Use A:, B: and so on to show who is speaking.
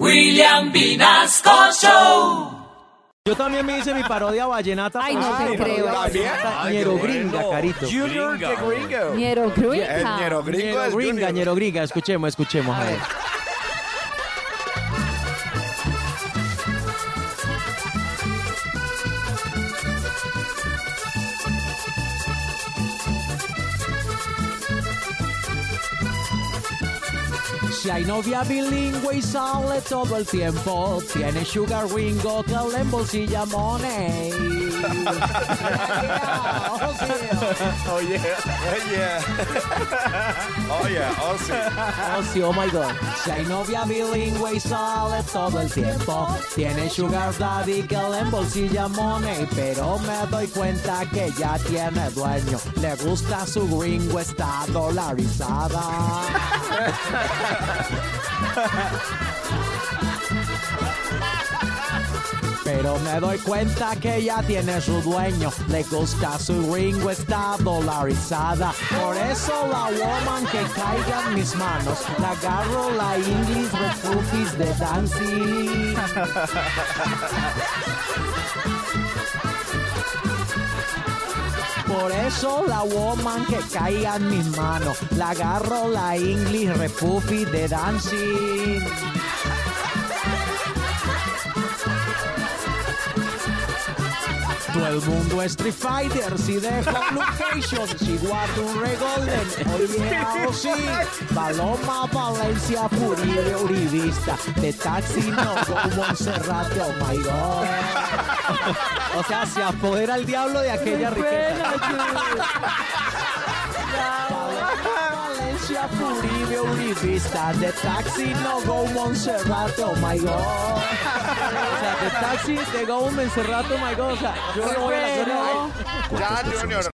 A: William Vinasco Show.
B: Yo también me hice mi parodia vallenata.
C: Ay, no te
B: Ay,
C: creo.
B: ñero gringa, carito.
D: Junior de Gringo.
C: Ñero Gringa.
D: ñero gringo
B: Ñero
D: es
B: gringa, ñero gringa. Escuchemos, escuchemos. a ver. Si hay novia bilingüe y sale todo el tiempo, tiene sugar ringo que le embolsilla money. Oh, sí.
D: Oh yeah, oh yeah. Oh yeah, oh sí.
B: Oh, sí, oh my god. Si hay novia bilingüe y sale todo el tiempo, tiene sugar daddy que le embolsilla money, pero me doy cuenta que ya tiene dueño. Le gusta su gringo, está dolarizada. Pero me doy cuenta que ya tiene su dueño. Le gusta su ringo, está dolarizada. Por eso la woman que caiga en mis manos, la agarro la English refugis de dancing. Por eso la woman que caiga en mis manos, la agarro la English refugis de dancing. Todo el mundo es Street Fighter, si dejo location, si guardo un regolden, oye, oh sí, Paloma, Valencia, Furibe, Uribista, de Taxi, no, como Monserrate, oh my god. O sea, se apodera el diablo de aquella riqueza. Valencia, Furibe, Uribista, de Taxi, no, go Monserrate, oh my god. O sea, de Taxi, de go Monserrate, oh my god. O sea, yo no voy a la
D: Ya, Junior.